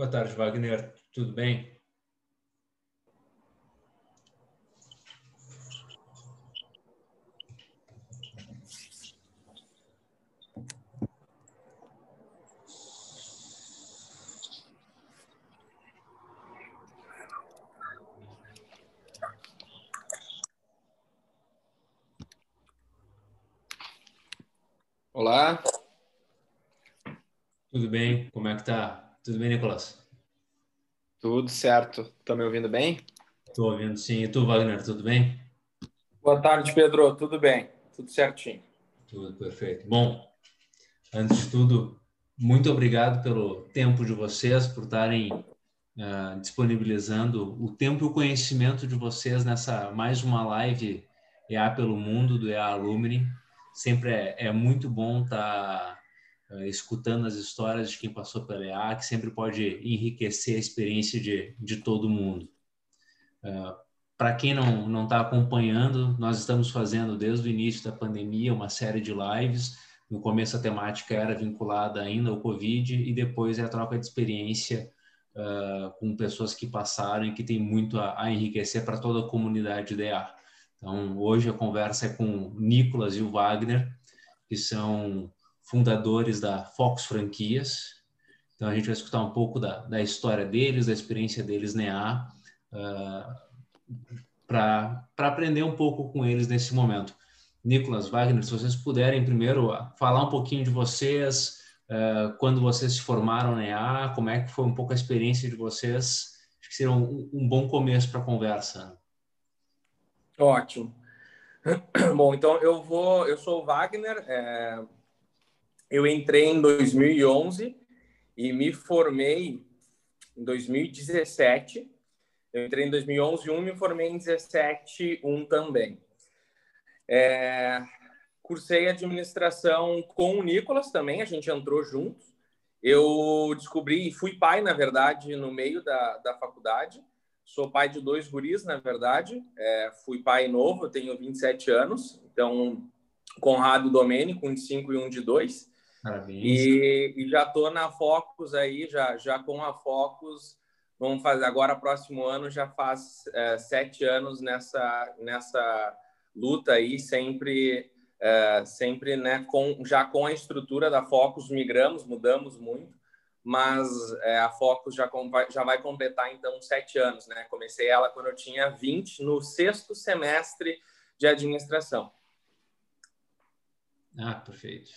Boa tarde, Wagner. Tudo bem? Olá. Tudo bem? Como é que tá? Tudo bem, Nicolas? Tudo certo. Tá me ouvindo bem? Estou ouvindo sim. E tu, Wagner, tudo bem? Boa tarde, Pedro. Tudo bem? Tudo certinho. Tudo perfeito. Bom, antes de tudo, muito obrigado pelo tempo de vocês, por estarem uh, disponibilizando o tempo e o conhecimento de vocês nessa mais uma live EA pelo Mundo do EA Alumni sempre é, é muito bom estar tá, escutando as histórias de quem passou pela EA, que sempre pode enriquecer a experiência de, de todo mundo. Uh, Para quem não está acompanhando, nós estamos fazendo desde o início da pandemia uma série de lives. No começo a temática era vinculada ainda ao Covid e depois é a troca de experiência uh, com pessoas que passaram e que tem muito a, a enriquecer para toda a comunidade da EA. Então, hoje a conversa é com o Nicolas e o Wagner, que são fundadores da Fox Franquias. Então, a gente vai escutar um pouco da, da história deles, da experiência deles na uh, para aprender um pouco com eles nesse momento. Nicolas, Wagner, se vocês puderem primeiro falar um pouquinho de vocês, uh, quando vocês se formaram na EA, como é que foi um pouco a experiência de vocês, acho que seria um, um bom começo para a conversa. Ótimo. Bom, então eu vou. Eu sou o Wagner. É, eu entrei em 2011 e me formei em 2017. Eu entrei em 2011 um, me formei em 17 um também. É, cursei administração com o Nicolas também. A gente entrou juntos. Eu descobri, fui pai, na verdade, no meio da, da faculdade. Sou pai de dois guris, na verdade. É, fui pai novo, tenho 27 anos. Então, Conrado e Domênico, um de 5 e um de 2. Parabéns. E, e já estou na Focus aí, já, já com a Focus. Vamos fazer agora, próximo ano, já faz é, sete anos nessa, nessa luta aí, sempre, é, sempre né, com, já com a estrutura da Focus, migramos, mudamos muito mas é, a Focus já, já vai completar então sete anos, né? Comecei ela quando eu tinha 20, no sexto semestre de administração. Ah, perfeito.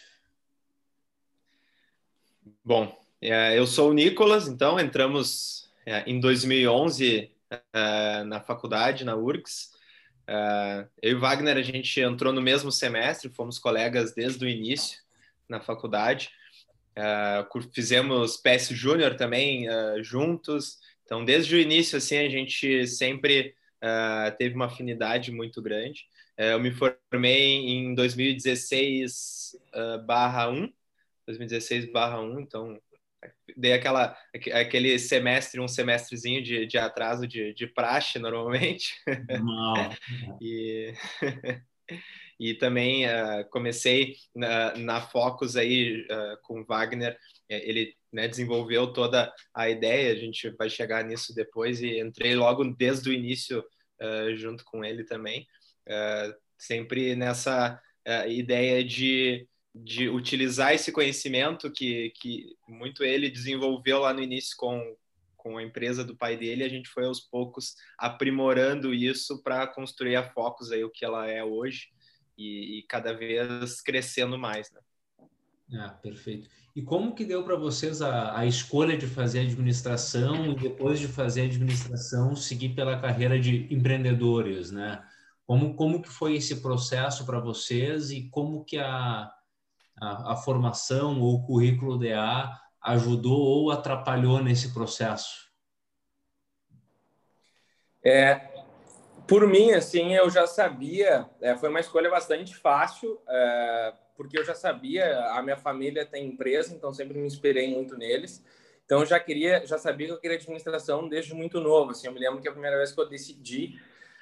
Bom, é, eu sou o Nicolas, então entramos é, em 2011 é, na faculdade, na URGS. Eu e Wagner, a gente entrou no mesmo semestre, fomos colegas desde o início na faculdade. Fizemos PS Júnior também juntos. Então, desde o início, assim, a gente sempre teve uma afinidade muito grande. eu me formei em 2016 barra 1, 2016 barra 1, então dei aquela, aquele semestre, um semestrezinho de, de atraso de, de praxe, normalmente. Não. e... E também uh, comecei na, na Focus aí uh, com Wagner, é, ele né, desenvolveu toda a ideia, a gente vai chegar nisso depois, e entrei logo desde o início uh, junto com ele também, sempre nessa ideia de, de utilizar esse conhecimento que, que muito ele desenvolveu lá no início com, com a empresa do pai dele, a gente foi aos poucos aprimorando isso para construir a Focus aí o que ela é hoje e, e cada vez crescendo mais, né? Ah, perfeito. E como que deu para vocês a, a, escolha de fazer administração e depois de fazer administração seguir pela carreira de empreendedores, né? Como, como que foi esse processo para vocês e como que a, a, a formação ou o currículo DA ajudou ou atrapalhou nesse processo? É, por mim, assim, eu já sabia, é, foi uma escolha bastante fácil, é, porque eu já sabia, a minha família tem empresa, então sempre me inspirei muito neles. Então já queria, já sabia que eu queria administração desde muito novo. Assim, eu me lembro que a primeira vez que eu decidi,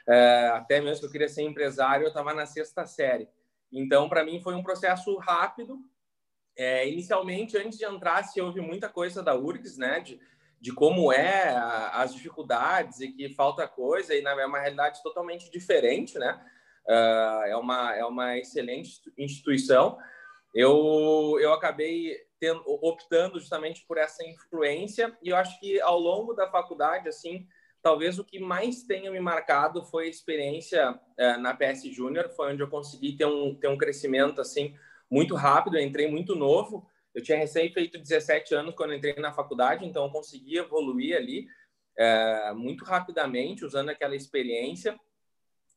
é, até mesmo que eu queria ser empresário, eu estava na sexta série. Então, para mim, foi um processo rápido. É, inicialmente, antes de entrar, se ouve muita coisa da URGS, né? De, de como é a, as dificuldades e que falta coisa, e na é uma realidade totalmente diferente, né? Uh, é, uma, é uma excelente instituição. Eu, eu acabei tendo, optando justamente por essa influência, e eu acho que ao longo da faculdade, assim, talvez o que mais tenha me marcado foi a experiência uh, na PS Júnior, foi onde eu consegui ter um, ter um crescimento, assim, muito rápido, eu entrei muito novo, eu tinha recém feito 17 anos quando entrei na faculdade, então eu consegui evoluir ali é, muito rapidamente usando aquela experiência.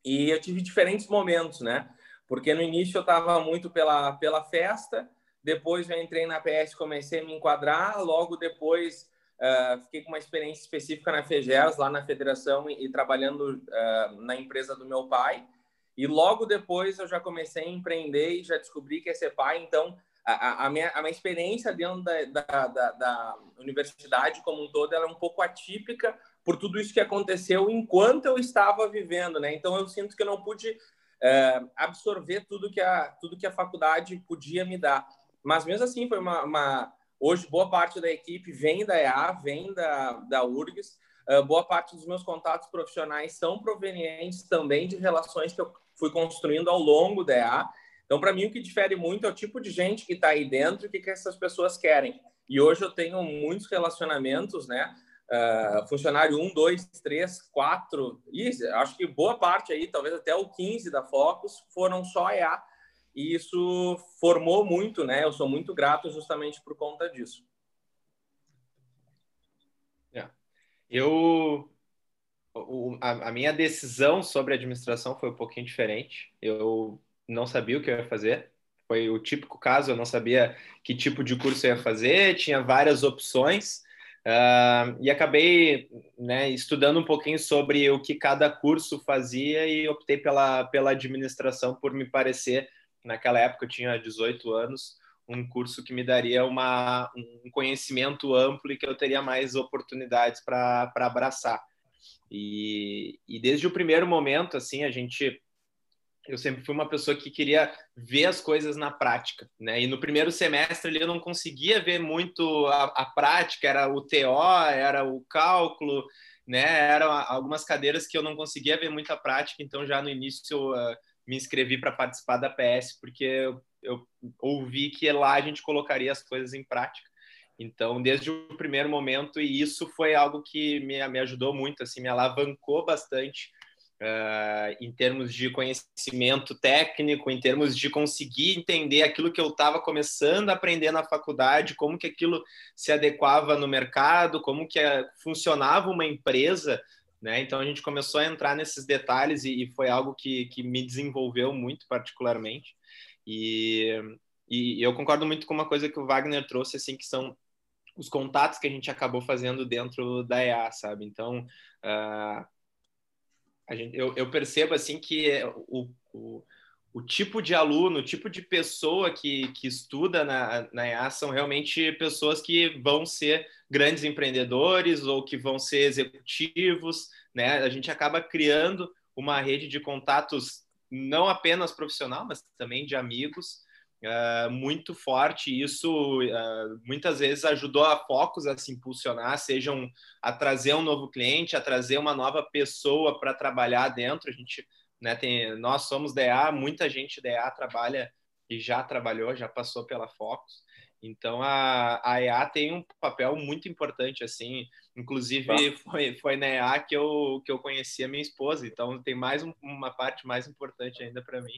E eu tive diferentes momentos, né? Porque no início eu estava muito pela, pela festa, depois eu entrei na PS, comecei a me enquadrar, logo depois uh, fiquei com uma experiência específica na FEGERS, lá na federação, e, e trabalhando uh, na empresa do meu pai. E logo depois eu já comecei a empreender e já descobri que ia ser pai, então a, a, minha, a minha experiência dentro da, da, da, da, universidade como um todo era é um pouco atípica por tudo isso que aconteceu enquanto eu estava vivendo, né? Então eu sinto que eu não pude é, absorver tudo que a tudo que a faculdade podia me dar. Mas mesmo assim foi uma, uma hoje boa parte da equipe vem da EA, vem da da URGS. Uh, boa parte dos meus contatos profissionais são provenientes também de relações que eu fui construindo ao longo da EA. Então, para mim, o que difere muito é o tipo de gente que está aí dentro e o que, que essas pessoas querem. E hoje eu tenho muitos relacionamentos, né? Uh, funcionário 1, 2, 3, 4, e acho que boa parte aí, talvez até o 15 da Focus, foram só EA. E isso formou muito, né? Eu sou muito grato justamente por conta disso. É. Eu a, a, minha decisão sobre administração foi um pouquinho diferente. Eu não sabia o que eu ia fazer. Foi o típico caso, eu não sabia que tipo de curso eu ia fazer, tinha várias opções. Uh, e acabei né, estudando um pouquinho sobre o que cada curso fazia e optei pela, pela administração por me parecer, naquela época eu tinha 18 anos, um curso que me daria uma, um conhecimento amplo e que eu teria mais oportunidades para abraçar. E, e desde o primeiro momento, assim, a gente eu sempre fui uma pessoa que queria ver as coisas na prática, né? E no primeiro semestre ali eu não conseguia ver muito a, a prática, era o TO, era o cálculo, né? Eram algumas cadeiras que eu não conseguia ver muita prática, então já no início uh, me inscrevi para participar da PS, porque eu, eu ouvi que lá a gente colocaria as coisas em prática. Então, desde o primeiro momento, e isso foi algo que me, me ajudou muito, assim, me alavancou bastante Uh, em termos de conhecimento técnico, em termos de conseguir entender aquilo que eu estava começando a aprender na faculdade, como que aquilo se adequava no mercado, como que uh, funcionava uma empresa, né? Então a gente começou a entrar nesses detalhes e, e foi algo que, que me desenvolveu muito particularmente. E, e eu concordo muito com uma coisa que o Wagner trouxe, assim, que são os contatos que a gente acabou fazendo dentro da EA, sabe? Então, uh, gente, eu, eu, percebo assim que o, o, o, tipo de aluno, o tipo de pessoa que, que estuda na, na EA são realmente pessoas que vão ser grandes empreendedores ou que vão ser executivos, né? A gente acaba criando uma rede de contatos não apenas profissional, mas também de amigos, uh, muito forte. Isso uh, muitas vezes ajudou a Focus a se impulsionar, sejam a trazer um novo cliente, a trazer uma nova pessoa para trabalhar dentro. A gente, né, tem, nós somos DA, muita gente DA trabalha e já trabalhou, já passou pela Focus. Então a, a EA tem um papel muito importante, assim. Inclusive foi, foi na EA que eu, que eu conheci a minha esposa, então tem mais um, uma parte mais importante ainda para mim,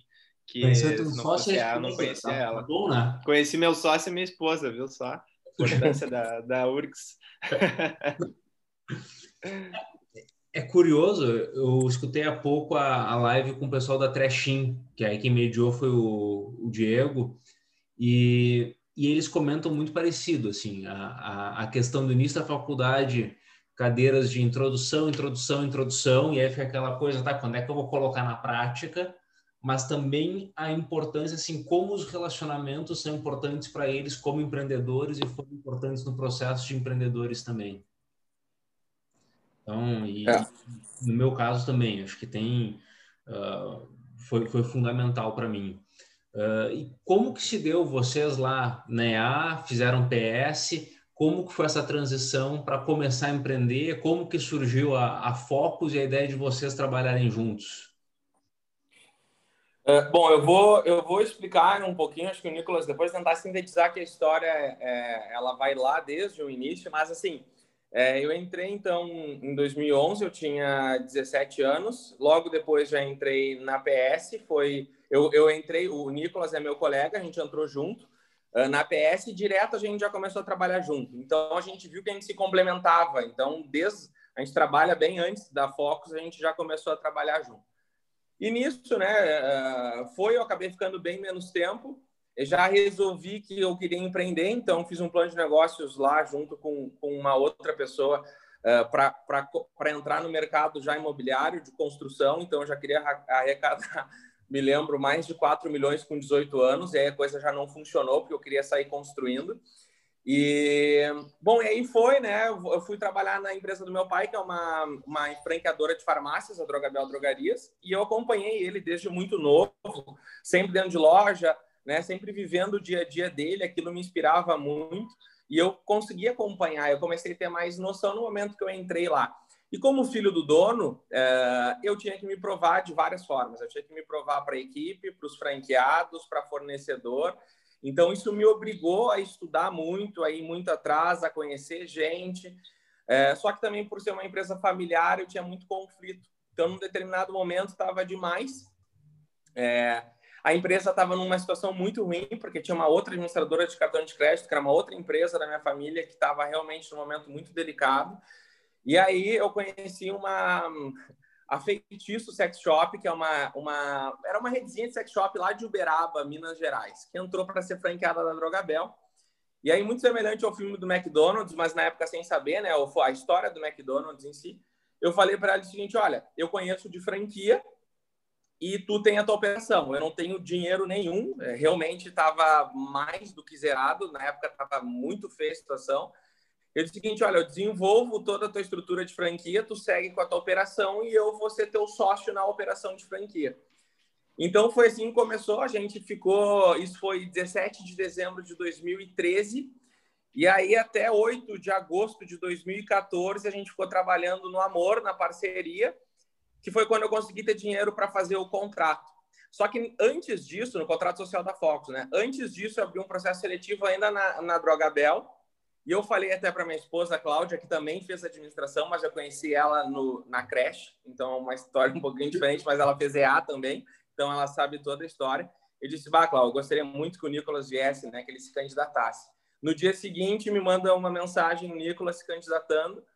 que Conheceu não fosse ela, não conhecia tá, ela. Tá bom, né? Conheci meu sócio e minha esposa, viu só? A importância da, da URGS. É curioso, eu escutei há pouco a, a live com o pessoal da Trashim, que aí quem mediou foi o, o Diego, e, e eles comentam muito parecido, assim, a, a, a questão do início da faculdade, cadeiras de introdução, introdução, introdução, e aí fica aquela coisa, tá, quando é que eu vou colocar na prática? mas também a importância, assim, como os relacionamentos são importantes para eles como empreendedores e foram importantes no processo de empreendedores também. Então, e é. no meu caso também, acho que tem, uh, foi, foi fundamental para mim. Uh, e como que se deu vocês lá na EA, fizeram PS, como que foi essa transição para começar a empreender, como que surgiu a, a Focus e a ideia de vocês trabalharem juntos? Uh, bom, eu vou, eu vou explicar um pouquinho, acho que o Nicolas depois tentar sintetizar que a história é, ela vai lá desde o início, mas assim, é, eu entrei então em 2011, eu tinha 17 anos, logo depois já entrei na PS, foi eu, eu entrei, o Nicolas é meu colega, a gente entrou junto uh, na PS direto a gente já começou a trabalhar junto. Então a gente viu que a gente se complementava. Então, desde a gente trabalha bem antes da Focus, a gente já começou a trabalhar junto. E nisso, né, uh, foi, eu acabei ficando bem menos tempo. Eu já resolvi que eu queria empreender, então fiz um plano de negócios lá junto com, com uma outra pessoa uh, para entrar no mercado já imobiliário de construção. Então eu já queria arrecadar me lembro, mais de 4 milhões com 18 anos, e aí a coisa já não funcionou, porque eu queria sair construindo. E, bom, e aí foi, né? Eu fui trabalhar na empresa do meu pai, que é uma, uma franqueadora de farmácias, a Drogabel Drogarias, e eu acompanhei ele desde muito novo, sempre dentro de loja, né? Sempre vivendo o dia a dia dele, aquilo me inspirava muito, e eu consegui acompanhar. Eu comecei a ter mais noção no momento que eu entrei lá. E como filho do dono, é, eu tinha que me provar de várias formas. Eu tinha que me provar para a equipe, para os franqueados, para fornecedor. Então, isso me obrigou a estudar muito, a ir muito atrás, a conhecer gente. É, só que também, por ser uma empresa familiar, eu tinha muito conflito. Então, num determinado momento, estava demais. É, a empresa estava numa situação muito ruim, porque tinha uma outra administradora de cartão de crédito, que era uma outra empresa da minha família, que estava realmente num momento muito delicado. E aí eu conheci uma a Feitiço Sex Shop, que é uma, uma era uma redezinha de sex shop lá de Uberaba, Minas Gerais, que entrou para ser franqueada da Drogabel. E aí muito semelhante ao filme do McDonald's, mas na época sem saber, né, a história do McDonald's em si. Eu falei para ela o seguinte, olha, eu conheço de franquia e tu tem a tua operação. Eu não tenho dinheiro nenhum, é, realmente estava mais do que zerado, na época estava muito feia a situação. Eu disse o seguinte, olha, eu desenvolvo toda a tua estrutura de franquia, tu segue com a tua operação e eu vou ser teu sócio na operação de franquia. Então foi assim que começou, a gente ficou, isso foi 17 de dezembro de 2013, e aí até 8 de agosto de 2014 a gente ficou trabalhando no amor, na parceria, que foi quando eu consegui ter dinheiro para fazer o contrato. Só que antes disso, no contrato social da Fox, né? Antes disso, eu abri um processo seletivo ainda na, na Drogabel, e eu falei até para minha esposa, Cláudia, que também fez administração, mas eu conheci ela no, na creche, então é uma história um pouquinho diferente, mas ela fez EA também, então ela sabe toda a história. Eu disse, vá, Cláudia, eu gostaria muito que o Nicolas viesse, né, que ele se candidatasse. No dia seguinte, me manda uma mensagem, o Nicolas se candidatando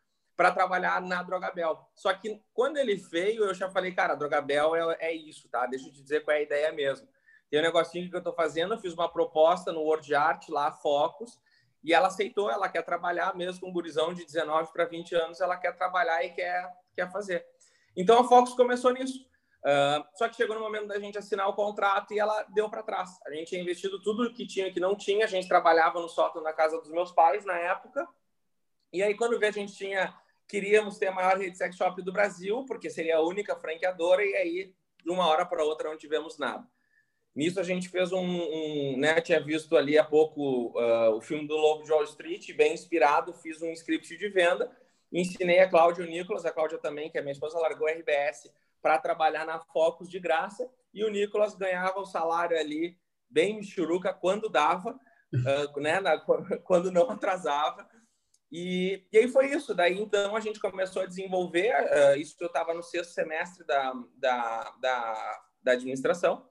para trabalhar na Drogabel. Só que quando ele veio, eu já falei, cara, Drogabel é, é isso, tá? Deixa eu te dizer qual é a ideia mesmo. Tem um negocinho que eu estou fazendo, eu fiz uma proposta no Word Art lá, Focus, e ela aceitou, ela quer trabalhar mesmo com um gurizão de 19 para 20 anos, ela quer trabalhar e quer, quer fazer. Então a Fox começou nisso. Uh, só que chegou no momento da gente assinar o contrato e ela deu para trás. A gente tinha investido tudo que tinha que não tinha. A gente trabalhava no sótão na casa dos meus pais na época. E aí, quando vê, a gente tinha. Queríamos ter a maior rede sex shop do Brasil, porque seria a única franqueadora, e aí, de uma hora para outra, não tivemos nada. Nisso a gente fez um, um né, tinha visto ali há pouco uh, o filme do Lobo de Wall Street, bem inspirado, fiz um script de venda, ensinei a Cláudia e o Nicolas, a Cláudia também, que é minha esposa, largou a RBS para trabalhar na Focus de graça, e o Nicolas ganhava o salário ali bem churuca quando dava, uh, né, na, quando não atrasava, e, e aí foi isso. Daí então a gente começou a desenvolver. Uh, isso eu estava no sexto semestre da, da, da, da administração.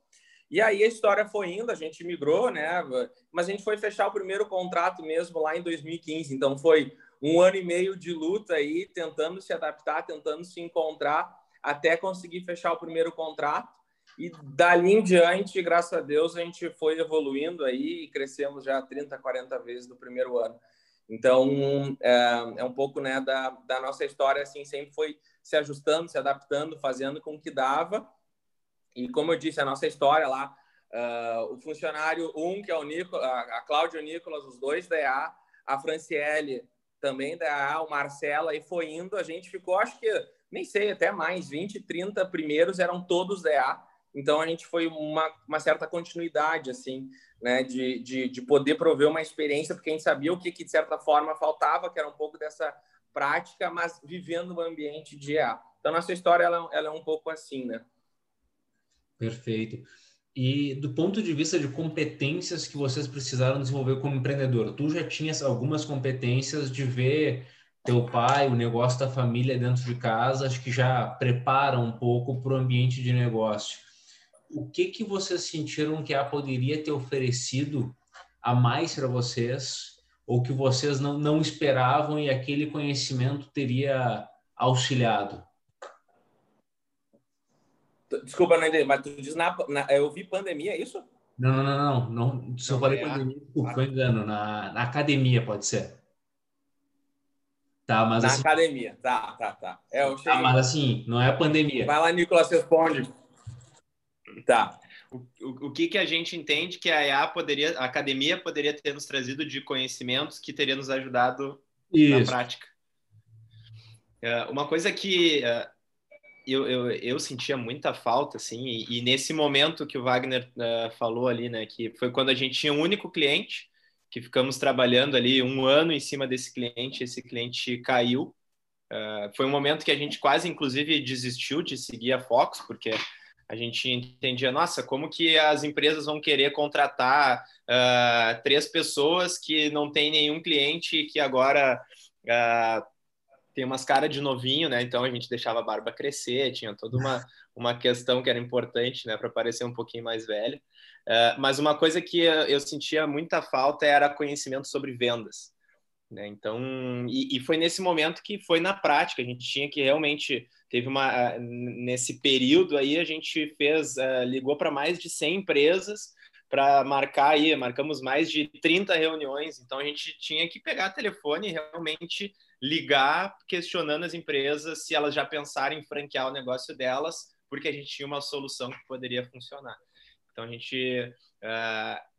E aí a história foi indo, a gente migrou, né? Mas a gente foi fechar o primeiro contrato mesmo lá em 2015. Então foi um ano e meio de luta aí, tentando se adaptar, tentando se encontrar, até conseguir fechar o primeiro contrato. E dali em diante, graças a Deus, a gente foi evoluindo aí e crescemos já 30, 40 vezes no primeiro ano. Então, é, é um pouco né, da, da nossa história, assim, sempre foi se ajustando, se adaptando, fazendo com que dava. E como eu disse, a nossa história lá, uh, o funcionário um, que é o a, a Cláudia e o Nicolas, os dois da EA, a Franciele também da EA, o Marcelo, aí foi indo, a gente ficou, acho que, nem sei, até mais, 20, 30 primeiros eram todos da EA, Então a gente foi uma, uma certa continuidade, assim, né, de, de, de, poder prover uma experiência, porque a gente sabia o que, que de certa forma faltava, que era um pouco dessa prática, mas vivendo um ambiente de EA. Então nossa história ela, ela é um pouco assim, né? Perfeito. E do ponto de vista de competências que vocês precisaram desenvolver como empreendedor, tu já tinhas algumas competências de ver teu pai, o negócio da família dentro de casa, acho que já prepara um pouco para o ambiente de negócio. O que que vocês sentiram que a poderia ter oferecido a mais para vocês, ou que vocês não, não esperavam e aquele conhecimento teria auxiliado? Desculpa, não entendi, mas tu diz na, na, eu vi pandemia, é isso? Não, não, não, não. não se eu falei é pandemia, desculpa, foi engano. Na, na academia, pode ser. Tá, mas Na assim, academia, tá, tá, tá. É, eu tá, mas assim, não é a pandemia. Vai lá, Nicolas, responde. Tá. O, o, o, que, que a gente entende que a EA poderia, a academia poderia ter nos trazido de conhecimentos que teria nos ajudado Isso. na prática? É, uma coisa que é, eu, eu, eu sentia muita falta, assim, e, e nesse momento que o Wagner uh, falou ali, né, que foi quando a gente tinha um único cliente, que ficamos trabalhando ali um ano em cima desse cliente, esse cliente caiu. Uh, foi um momento que a gente quase, inclusive, desistiu de seguir a Fox, porque a gente entendia, nossa, como que as empresas vão querer contratar uh, três pessoas que não tem nenhum cliente e que agora uh, tem umas caras de novinho, né? Então a gente deixava a barba crescer, tinha toda uma, uma questão que era importante, né, para parecer um pouquinho mais velho. Uh, mas uma coisa que eu sentia muita falta era conhecimento sobre vendas. Né? Então, e, e, foi nesse momento que foi na prática, a gente tinha que realmente teve uma nesse período aí a gente fez ligou para mais de 100 empresas para marcar aí, marcamos mais de 30 reuniões, então a gente tinha que pegar telefone e realmente ligar questionando as empresas se elas já pensaram em franquear o negócio delas, porque a gente tinha uma solução que poderia funcionar. Então a gente. Uh,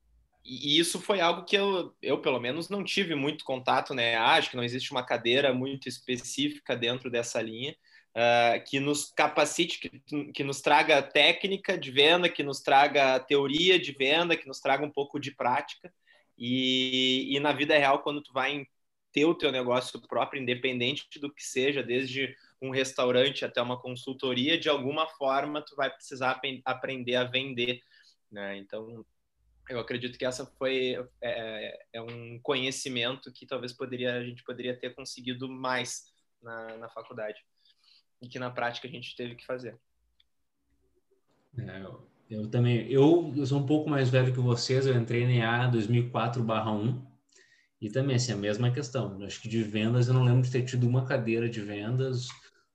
e isso foi algo que eu, eu, pelo menos, não tive muito contato, né? Acho que não existe uma cadeira muito específica dentro dessa linha uh, que nos capacite, que, que nos traga técnica de venda, que nos traga teoria de venda, que nos traga um pouco de prática. E, e na vida real, quando tu vai ter o teu negócio próprio, independente do que seja, desde um restaurante até uma consultoria, de alguma forma tu vai precisar aprender a vender né? Então, eu acredito que essa foi é, é, um conhecimento que talvez poderia a gente poderia ter conseguido mais na, na faculdade e que na prática a gente teve que fazer. É, eu, eu, também, eu, eu, sou um pouco mais velho que vocês, eu entrei na A 2004/1 e também assim a mesma questão. Acho que de vendas eu não lembro de ter tido uma cadeira de vendas.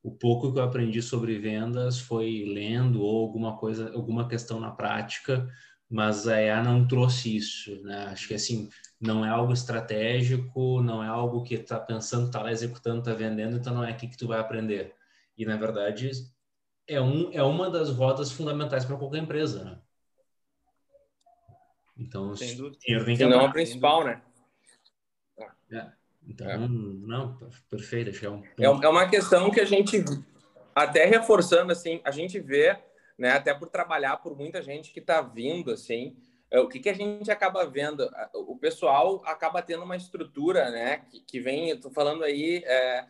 O pouco que eu aprendi sobre vendas foi lendo ou alguma coisa, alguma questão na prática, mas a EA não trouxe isso, né? Acho que assim, não é algo estratégico, não é algo que está pensando, está lá executando, está vendendo, então não é aqui que tu vai aprender. E na verdade é um é uma das rodas fundamentais para qualquer empresa, né? Então, Sem dúvida. Tem não a principal, né? É. Então, é. não, perfeito. Acho que é, um é, é uma questão que a gente, até reforçando, assim, a gente vê, né, até por trabalhar por muita gente que está vindo, assim, é, o que, que a gente acaba vendo? O pessoal acaba tendo uma estrutura, né, que, que vem, estou falando aí, é, é,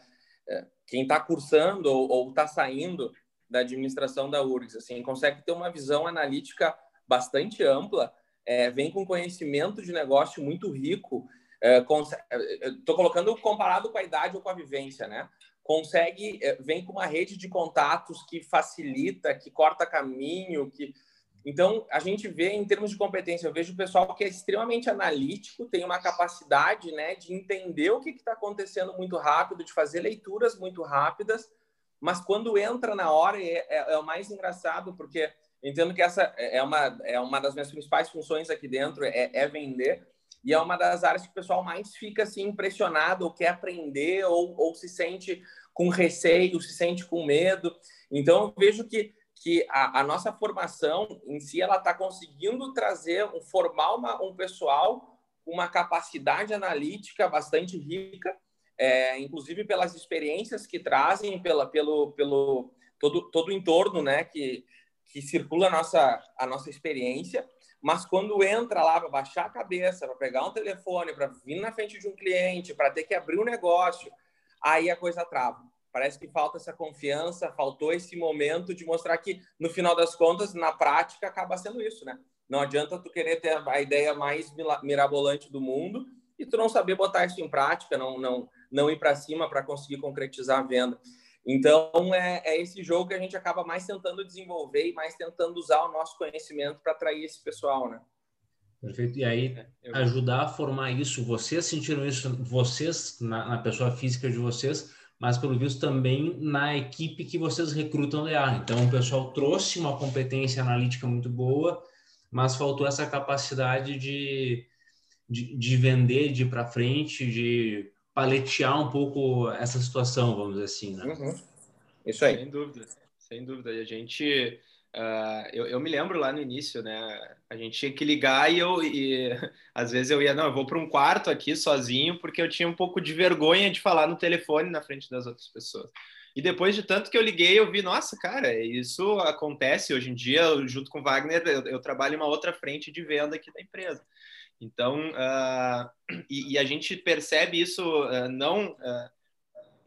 quem está cursando ou está saindo da administração da URGS, assim, consegue ter uma visão analítica bastante ampla, é, vem com conhecimento de negócio muito rico, Estou é, é, colocando comparado com a idade ou com a vivência, né? Consegue, é, vem com uma rede de contatos que facilita, que corta caminho, que então, a gente vê em termos de competência, eu vejo o pessoal que é extremamente analítico, tem uma capacidade né, de entender o que está acontecendo muito rápido, de fazer leituras muito rápidas, mas quando entra na hora é, é, é o mais engraçado, porque entendo que essa é uma, é uma das minhas principais funções aqui dentro, é, é vender, e é uma das áreas que o pessoal mais fica assim impressionado, ou quer aprender, ou, ou se sente com receio, se sente com medo. Então, eu vejo que, que a, a nossa formação em si, ela está conseguindo trazer, um, formar um pessoal com uma capacidade analítica bastante rica, é, inclusive pelas experiências que trazem, pela, pelo, pelo todo, todo o entorno né, que, que circula a nossa, a nossa experiência, mas quando entra lá para baixar a cabeça, para pegar um telefone, para vir na frente de um cliente, para ter que abrir um negócio, aí a coisa trava. Parece que falta essa confiança, faltou esse momento de mostrar que, no final das contas, na prática, acaba sendo isso, né? Não adianta tu querer ter a ideia mais mirabolante do mundo e tu não saber botar isso em prática, não, não, não ir para cima para conseguir concretizar a venda. Então, é, é, esse jogo que a gente acaba mais tentando desenvolver e mais tentando usar o nosso conhecimento para atrair esse pessoal, né? Perfeito. E aí, é, ajudar a formar isso, vocês sentiram isso, vocês, na, na, pessoa física de vocês, mas pelo visto também na equipe que vocês recrutam DA. Então, o pessoal trouxe uma competência analítica muito boa, mas faltou essa capacidade de, de, de vender, de ir para frente, de paletear um pouco essa situação, vamos dizer assim, né? Uhum. Isso aí. Sem dúvida, sem dúvida. E a gente, uh, eu, eu me lembro lá no início, né? A gente tinha que ligar e eu, e, às vezes eu ia, não, eu vou para um quarto aqui sozinho, porque eu tinha um pouco de vergonha de falar no telefone na frente das outras pessoas. E depois de tanto que eu liguei, eu vi, nossa, cara, isso acontece hoje em dia, junto com Wagner, eu, eu trabalho em uma outra frente de venda aqui da empresa. Então, uh, e, e, a gente percebe isso uh, não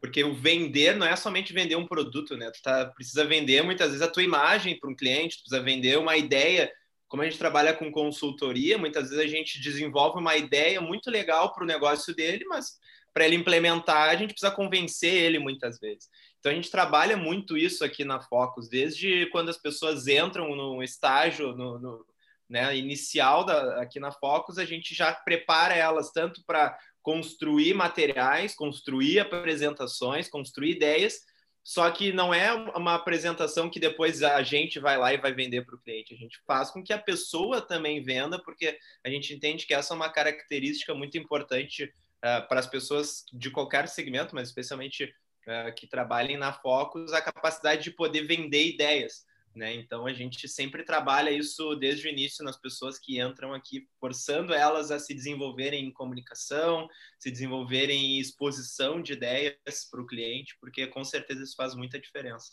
porque o vender não é somente vender um produto, né? Tu tá, precisa vender muitas vezes a tua imagem para um cliente, tu precisa vender uma ideia. Como a gente trabalha com consultoria, muitas vezes a gente desenvolve uma ideia muito legal para o negócio dele, mas para ele implementar, a gente precisa convencer ele muitas vezes. Então a gente trabalha muito isso aqui na Focus, desde quando as pessoas entram no estágio, no, no né, inicial da, aqui na Focus, a gente já prepara elas tanto para construir materiais, construir apresentações, construir ideias, só que não é uma apresentação que depois a gente vai lá e vai vender para o cliente. A gente faz com que a pessoa também venda, porque a gente entende que essa é uma característica muito importante uh, para as pessoas de qualquer segmento, mas especialmente uh, que trabalhem na Focus, a capacidade de poder vender ideias. Né? Então a gente sempre trabalha isso desde o início nas pessoas que entram aqui, forçando elas a se desenvolverem em comunicação, se desenvolverem em exposição de ideias para o cliente, porque com certeza isso faz muita diferença.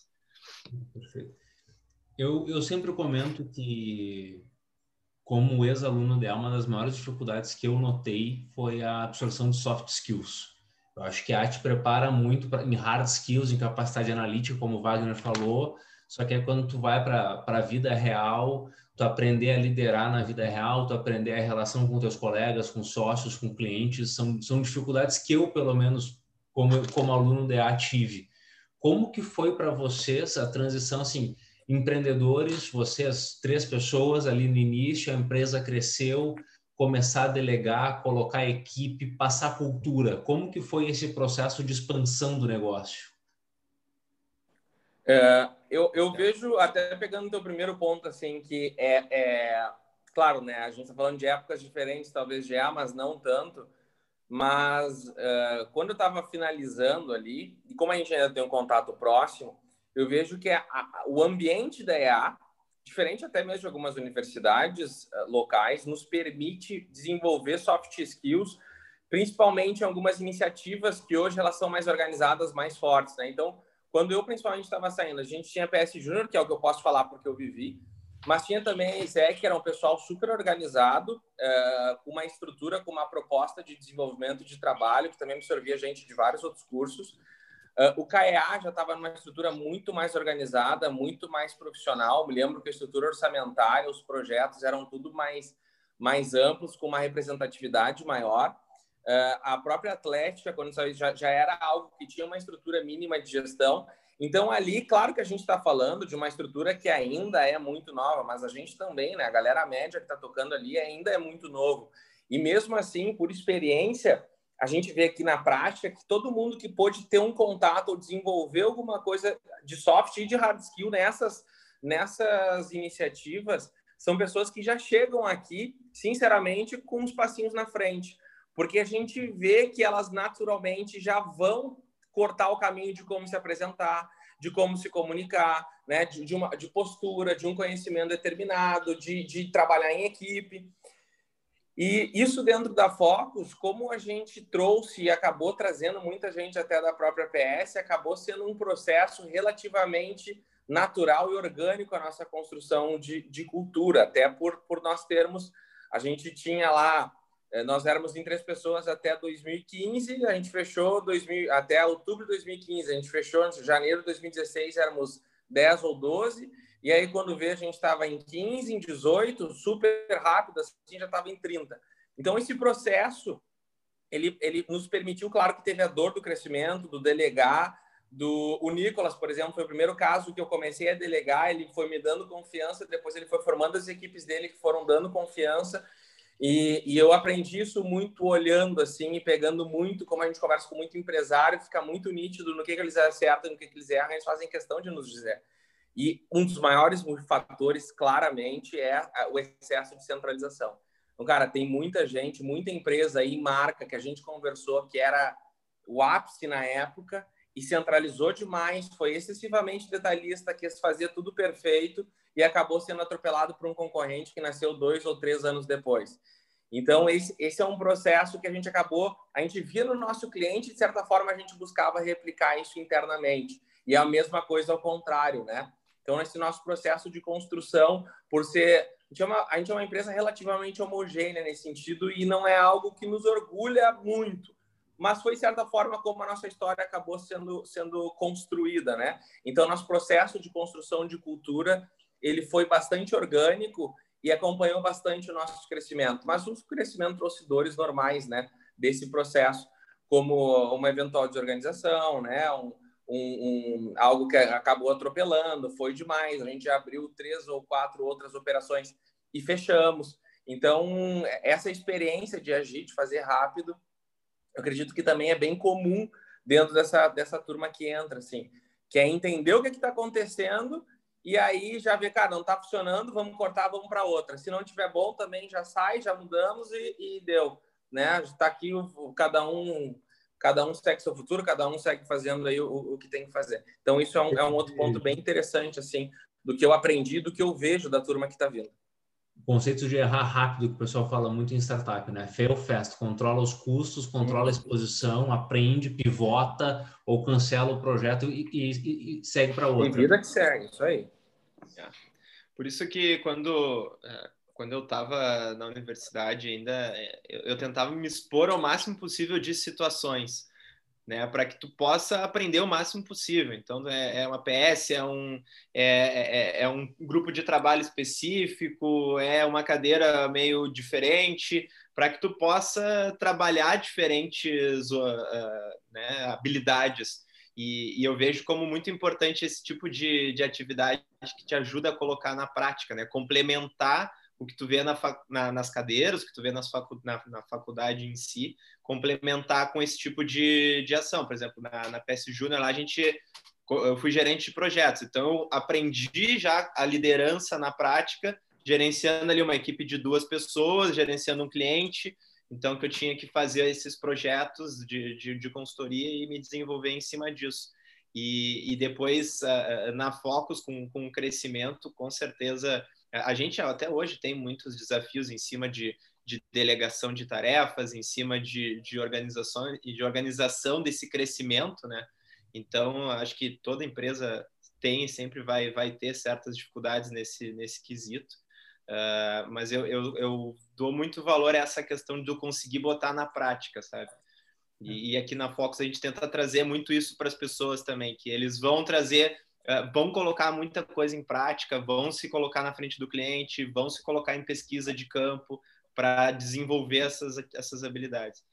Perfeito. Eu, eu sempre comento que, como ex-aluno dela, uma das maiores dificuldades que eu notei foi a absorção de soft skills. Eu acho que a te prepara muito pra, em hard skills, em capacidade analítica, como o Wagner falou, só que é quando tu vai para a vida real, tu aprender a liderar na vida real, tu aprender a relação com teus colegas, com sócios, com clientes, são, são dificuldades que eu, pelo menos, como, como aluno da tive. Como que foi para vocês a transição, assim, empreendedores, vocês, três pessoas ali no início, a empresa cresceu, começar a delegar, colocar equipe, passar cultura. Como que foi esse processo de expansão do negócio? É, eu, eu vejo, até pegando o teu primeiro ponto, assim, que é, é claro, né? A gente está falando de épocas diferentes, talvez já, mas não tanto. Mas uh, quando eu estava finalizando ali, e como a gente ainda tem um contato próximo, eu vejo que a, a, o ambiente da EA, diferente até mesmo de algumas universidades uh, locais, nos permite desenvolver soft skills, principalmente em algumas iniciativas que hoje elas são mais organizadas, mais fortes, né? Então, quando eu, principalmente, estava saindo, a gente tinha PS Júnior, que é o que eu posso falar porque eu vivi, mas tinha também a ISEC, que era um pessoal super organizado, uh, com uma estrutura, com uma proposta de desenvolvimento de trabalho, que também absorvia gente de vários outros cursos. Uh, o CAEA já estava numa estrutura muito mais organizada, muito mais profissional. Me lembro que a estrutura orçamentária, os projetos eram tudo mais, mais amplos, com uma representatividade maior. Uh, a própria Atlética, quando saiu, já, já era algo que tinha uma estrutura mínima de gestão. Então, ali, claro que a gente está falando de uma estrutura que ainda é muito nova, mas a gente também, né? A galera média que está tocando ali ainda é muito novo. E mesmo assim, por experiência, a gente vê aqui na prática que todo mundo que pôde ter um contato ou desenvolver alguma coisa de soft e de hard skill nessas, nessas iniciativas são pessoas que já chegam aqui, sinceramente, com uns passinhos na frente porque a gente vê que elas naturalmente já vão cortar o caminho de como se apresentar, de como se comunicar, né? de, de uma de postura, de um conhecimento determinado, de, de trabalhar em equipe. E isso dentro da Focus, como a gente trouxe e acabou trazendo muita gente até da própria PS, acabou sendo um processo relativamente natural e orgânico a nossa construção de, de cultura, até por, por nós termos, a gente tinha lá, nós éramos em três pessoas até 2015, a gente fechou 2000, até outubro de 2015, a gente fechou em janeiro de 2016, éramos 10 ou 12, e aí quando vê a gente estava em 15, em 18, super rápido, assim, já estava em 30. Então esse processo, ele, ele nos permitiu, claro que teve a dor do crescimento, do delegar, do o Nicolas, por exemplo, foi o primeiro caso que eu comecei a delegar, ele foi me dando confiança, depois ele foi formando as equipes dele que foram dando confiança, e, e, eu aprendi isso muito olhando assim e pegando muito, como a gente conversa com muito empresário, fica muito nítido no que, que eles acertam, no que, que eles erram, eles fazem questão de nos dizer. E um dos maiores fatores, claramente, é o excesso de centralização. Então, cara, tem muita gente, muita empresa aí, marca, que a gente conversou, que era o ápice na época, e centralizou demais, foi excessivamente detalhista, quis fazer tudo perfeito e acabou sendo atropelado por um concorrente que nasceu dois ou três anos depois. Então, esse, esse é um processo que a gente acabou, a gente via no nosso cliente, de certa forma, a gente buscava replicar isso internamente. E é a mesma coisa ao contrário, né? Então, esse nosso processo de construção, por ser. A gente, é uma, a gente é uma empresa relativamente homogênea nesse sentido e não é algo que nos orgulha muito mas foi certa forma como a nossa história acabou sendo sendo construída, né? Então nosso processo de construção de cultura ele foi bastante orgânico e acompanhou bastante o nosso crescimento, mas o crescimento trouxe dores normais, né? Desse processo, como uma eventual desorganização, né? Um, um, um, algo que acabou atropelando, foi demais. A gente abriu três ou quatro outras operações e fechamos. Então, essa experiência de agir, de fazer rápido, eu acredito que também é bem comum dentro dessa, dessa turma que entra, assim, que é entender o que é está acontecendo e aí já vê, cara, não está funcionando, vamos cortar, vamos para outra. Se não tiver bom, também já sai, já mudamos e, e deu, né? Está aqui o, cada um cada um segue seu futuro, cada um segue fazendo aí o, o que tem que fazer. Então isso é um, é um outro ponto bem interessante assim do que eu aprendi, do que eu vejo da turma que está vindo conceito de errar rápido que o pessoal fala muito em startup, né? Fail fast, controla os custos, controla a uhum. exposição, aprende, pivota ou cancela o projeto e, e, e segue para outra. Tem vida que segue, isso aí. É. Por isso que quando é, quando eu estava na universidade ainda é, eu, eu tentava me expor ao máximo possível de situações né, para que tu possa aprender o máximo possível. Então, é, é uma PS, é um, é, é, é, um grupo de trabalho específico, é uma cadeira meio diferente, para que tu possa trabalhar diferentes uh, né, habilidades. E, e, eu vejo como muito importante esse tipo de, de atividade que te ajuda a colocar na prática, né, complementar o que tu vê na, na, nas cadeiras, o que tu vê nas facu, na, na, faculdade em si, complementar com esse tipo de, de ação. Por exemplo, na, na PS Júnior, lá a gente eu fui gerente de projetos, então eu aprendi já a liderança na prática, gerenciando ali uma equipe de duas pessoas, gerenciando um cliente, então que eu tinha que fazer esses projetos de, de, de consultoria e me desenvolver em cima disso. E, e depois, na Focus, com, com o crescimento, com certeza a gente até hoje tem muitos desafios em cima de, de delegação de tarefas, em cima de, de organização e de organização desse crescimento, né? Então, acho que toda empresa tem sempre vai, vai ter certas dificuldades nesse, nesse quesito. Uh, mas eu, eu, eu, dou muito valor a essa questão de eu conseguir botar na prática, sabe? E, e aqui na Fox a gente tenta trazer muito isso para as pessoas também, que eles vão trazer é, vão colocar muita coisa em prática, vão se colocar na frente do cliente, vão se colocar em pesquisa de campo para desenvolver essas, essas habilidades.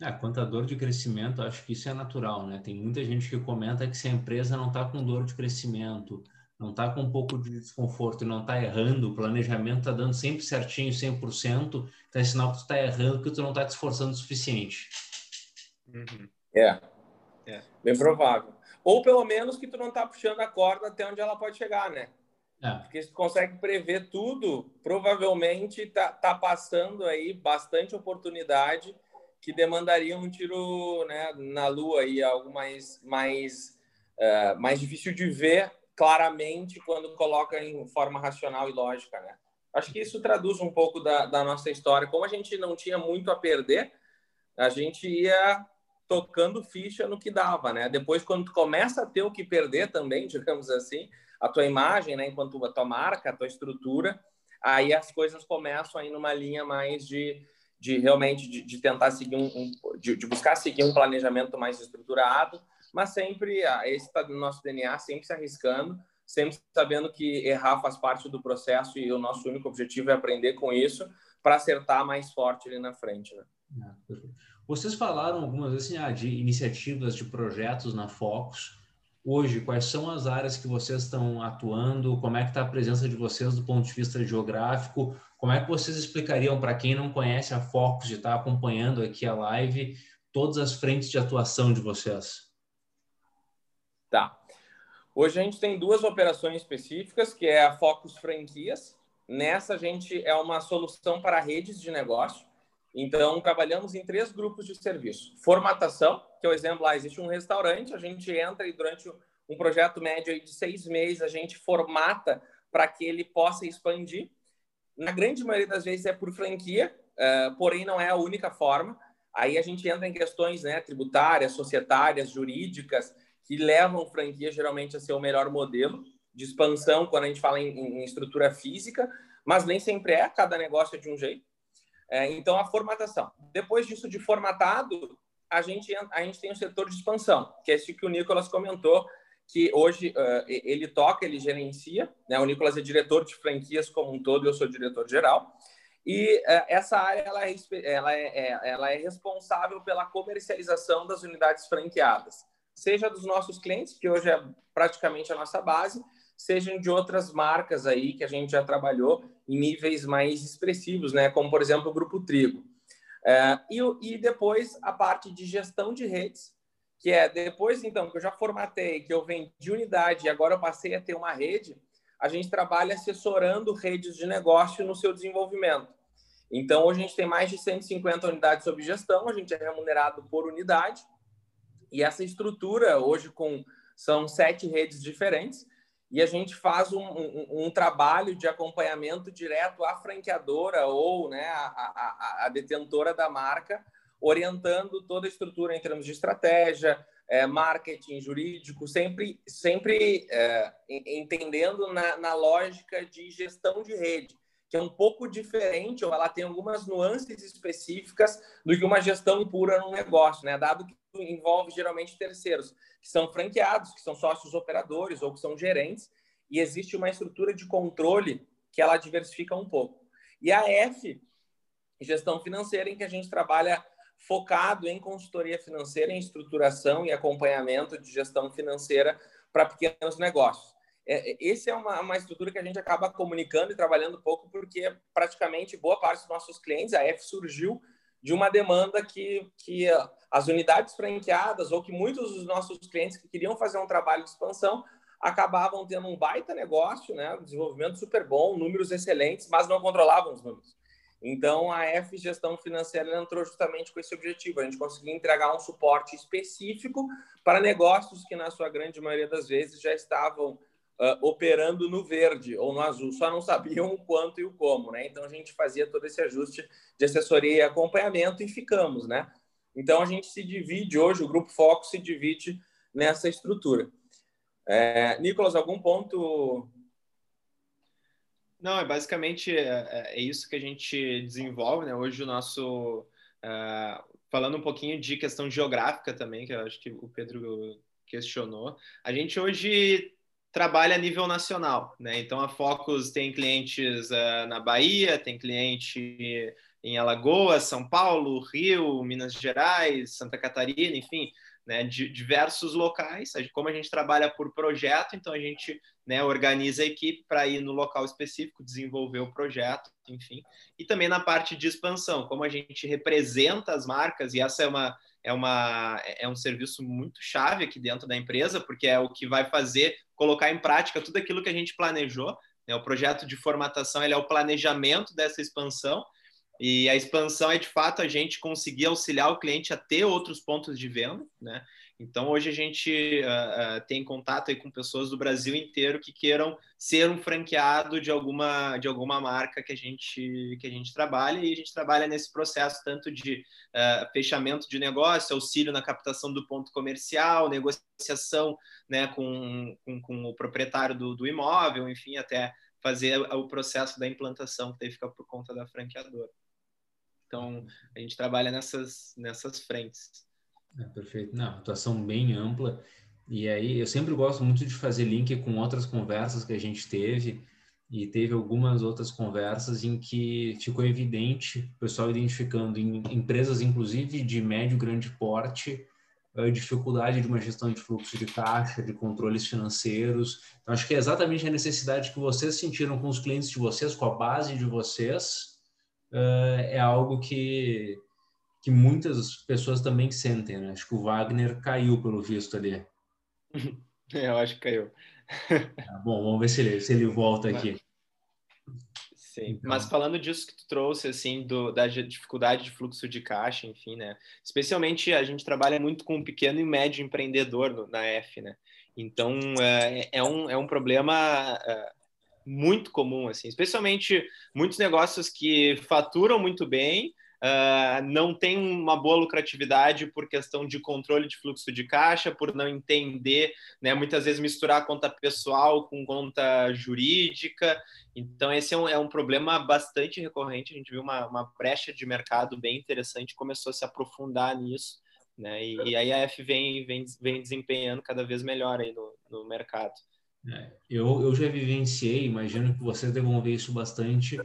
É, quanto a dor de crescimento, acho que isso é natural, né? Tem muita gente que comenta que se a empresa não está com dor de crescimento, não está com um pouco de desconforto e não está errando, o planejamento está dando sempre certinho, 100%, então é sinal que tu está errando, que tu não está te esforçando o suficiente. Uhum. É. é, bem provável. Ou pelo menos que tu não tá puxando a corda até onde ela pode chegar, né? É. Porque se tu consegue prever tudo, provavelmente tá, tá passando aí bastante oportunidade que demandaria um tiro né, na lua e algo mais, mais, uh, mais difícil de ver claramente quando coloca em forma racional e lógica, né? Acho que isso traduz um pouco da, da nossa história. Como a gente não tinha muito a perder, a gente ia tocando ficha no que dava, né? Depois, quando tu começa a ter o que perder também, digamos assim, a tua imagem, né? Enquanto a tua marca, a tua estrutura, aí as coisas começam aí numa linha mais de, de realmente de, de tentar seguir um, um de, de, buscar seguir um planejamento mais estruturado, mas sempre ah, esse está no nosso DNA, sempre se arriscando, sempre sabendo que errar faz parte do processo e o nosso único objetivo é aprender com isso para acertar mais forte ali na frente, né? É, Vocês falaram algumas vezes assim, ah, de iniciativas, de projetos na Focus. Hoje, quais são as áreas que vocês estão atuando? Como é que está a presença de vocês do ponto de vista geográfico? Como é que vocês explicariam para quem não conhece a Focus, de estar tá acompanhando aqui a live, todas as frentes de atuação de vocês? Tá. Hoje a gente tem duas operações específicas, que é a Focus Franquias. Nessa a gente é uma solução para redes de negócio. Então, trabalhamos em três grupos de serviço. Formatação, que é o exemplo lá, existe um restaurante, a gente entra e durante um projeto médio de seis meses, a gente formata para que ele possa expandir. Na grande maioria das vezes é por franquia, uh, porém não é a única forma. Aí a gente entra em questões né, tributárias, societárias, jurídicas, que levam franquia geralmente a ser o melhor modelo de expansão quando a gente fala em, em estrutura física, mas nem sempre é, cada negócio é de um jeito. É, então, a formatação. Depois disso, de formatado, a gente, a gente tem o setor de expansão, que é esse que o Nicolas comentou, que hoje uh, ele toca, ele gerencia. Né? O Nicolas é diretor de franquias como um todo, eu sou diretor geral. E uh, essa área ela é, ela, é, é, ela é responsável pela comercialização das unidades franqueadas, seja dos nossos clientes, que hoje é praticamente a nossa base, sejam de outras marcas aí que a gente já trabalhou em níveis mais expressivos, né? Como por exemplo o Grupo Trigo. É, e, e depois a parte de gestão de redes, que é depois então que eu já formatei, que eu vendi unidade e agora eu passei a ter uma rede, a gente trabalha assessorando redes de negócio no seu desenvolvimento. Então hoje a gente tem mais de 150 unidades sob gestão, a gente é remunerado por unidade e essa estrutura hoje com são sete redes diferentes e a gente faz um, um, um, trabalho de acompanhamento direto à franqueadora ou né, a, a, a, detentora da marca, orientando toda a estrutura em termos de estratégia, é, marketing, jurídico, sempre, sempre é, entendendo na, na lógica de gestão de rede, que é um pouco diferente, ou ela tem algumas nuances específicas do que uma gestão pura no negócio, né? dado que envolve geralmente terceiros, que são franqueados, que são sócios operadores ou que são gerentes, e existe uma estrutura de controle que ela diversifica um pouco. E a F, gestão financeira, em que a gente trabalha focado em consultoria financeira, em estruturação e acompanhamento de gestão financeira para pequenos negócios. É, é, esse é uma, uma estrutura que a gente acaba comunicando e trabalhando pouco, porque praticamente boa parte dos nossos clientes, a F surgiu de uma demanda que, que as unidades franqueadas ou que muitos dos nossos clientes que queriam fazer um trabalho de expansão acabavam tendo um baita negócio, né, desenvolvimento super bom, números excelentes, mas não controlavam os números. Então, a F Gestão Financeira entrou justamente com esse objetivo, a gente conseguir entregar um suporte específico para negócios que, na sua grande maioria das vezes, já estavam uh, operando no verde ou no azul, só não sabiam o quanto e o como, né? Então a gente fazia todo esse ajuste de assessoria e acompanhamento e ficamos, né? Então a gente se divide hoje, o grupo Foco se divide nessa estrutura. É, Nicolas, algum ponto? Não, é basicamente é, é, é isso que a gente desenvolve, né? Hoje o nosso uh, falando um pouquinho de questão geográfica também, que eu acho que o Pedro questionou. A gente hoje trabalha a nível nacional, né? Então a Focus tem clientes uh, na Bahia, tem cliente em Alagoas, São Paulo, Rio, Minas Gerais, Santa Catarina, enfim, né, de diversos locais. Como a gente trabalha por projeto, então a gente né, organiza a equipe para ir no local específico, desenvolver o projeto, enfim. E também na parte de expansão, como a gente representa as marcas, e essa é uma é, uma, é um serviço muito chave aqui dentro da empresa, porque é o que vai fazer colocar em prática tudo aquilo que a gente planejou. Né? O projeto de formatação ele é o planejamento dessa expansão, e a expansão é de fato a gente conseguir auxiliar o cliente a ter outros pontos de venda, né? Então, hoje a gente uh, uh, tem contato com pessoas do Brasil inteiro que queiram ser um franqueado de alguma, de alguma marca que a, gente, que a gente trabalha, e a gente trabalha nesse processo tanto de uh, fechamento de negócio, auxílio na captação do ponto comercial, negociação né, com, com, com o proprietário do, do imóvel, enfim, até fazer o processo da implantação, que daí fica por conta da franqueadora. Então, a gente trabalha nessas, nessas frentes. É, perfeito. Não, atuação bem ampla. E aí, eu sempre gosto muito de fazer link com outras conversas que a gente teve, e teve algumas outras conversas em que ficou evidente, o pessoal identificando em empresas, inclusive de médio e grande porte, a dificuldade de uma gestão de fluxo de caixa, de controles financeiros. Então, acho que é exatamente a necessidade que vocês sentiram com os clientes de vocês, com a base de vocês, é algo que que muitas pessoas também sentem, né? Acho que o Wagner caiu pelo visto ali. É, eu acho que caiu. Tá bom, vamos ver se ele, se ele volta aqui. Sim, então... mas falando disso que tu trouxe, assim, do, da dificuldade de fluxo de caixa, enfim, né? Especialmente a gente trabalha muito com pequeno e médio empreendedor no, na F, né? Então, é, é, um, é um problema é, muito comum, assim, especialmente muitos negócios que faturam muito bem, uh, não tem uma boa lucratividade por questão de controle de fluxo de caixa, por não entender, né, muitas vezes misturar conta pessoal com conta jurídica. Então, esse é um, é um problema bastante recorrente. A gente viu uma, uma brecha de mercado bem interessante, começou a se aprofundar nisso. Né? E, e aí a F vem, vem, vem desempenhando cada vez melhor aí no, no mercado. É, eu, eu já vivenciei, imagino que vocês devam ver isso bastante,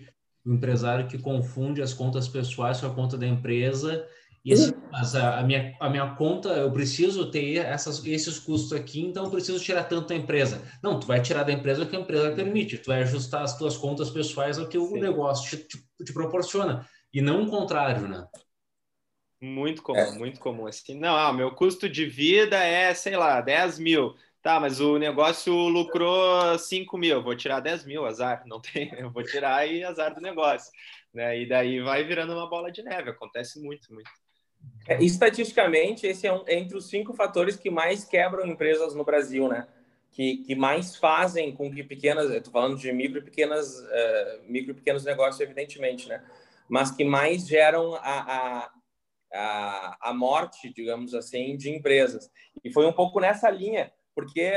o empresário que confunde as contas pessoais com a conta da empresa. E assim, mas a, a, minha, a minha conta, eu preciso ter essas, esses custos aqui, então eu preciso tirar tanto da empresa. Não, tu vai tirar da empresa o que a empresa permite, tu vai ajustar as tuas contas pessoais ao que Sim. o negócio te, te, te, proporciona, e não o contrário, né? Muito comum, é. muito comum. Assim, não, ah, meu custo de vida é, sei lá, 10 mil. Tá, mas o negócio lucrou 5 mil, vou tirar 10 mil, azar, não tem, eu vou tirar e azar do negócio. Né? E daí vai virando uma bola de neve, acontece muito, muito. É, estatisticamente, esse é, um, é entre os cinco fatores que mais quebram empresas no Brasil, né? Que, que mais fazem com que pequenas, estou falando de micro e pequenas, uh, micro e pequenos negócios, evidentemente, né? Mas que mais geram a, a, a, a morte, digamos assim, de empresas. E foi um pouco nessa linha porque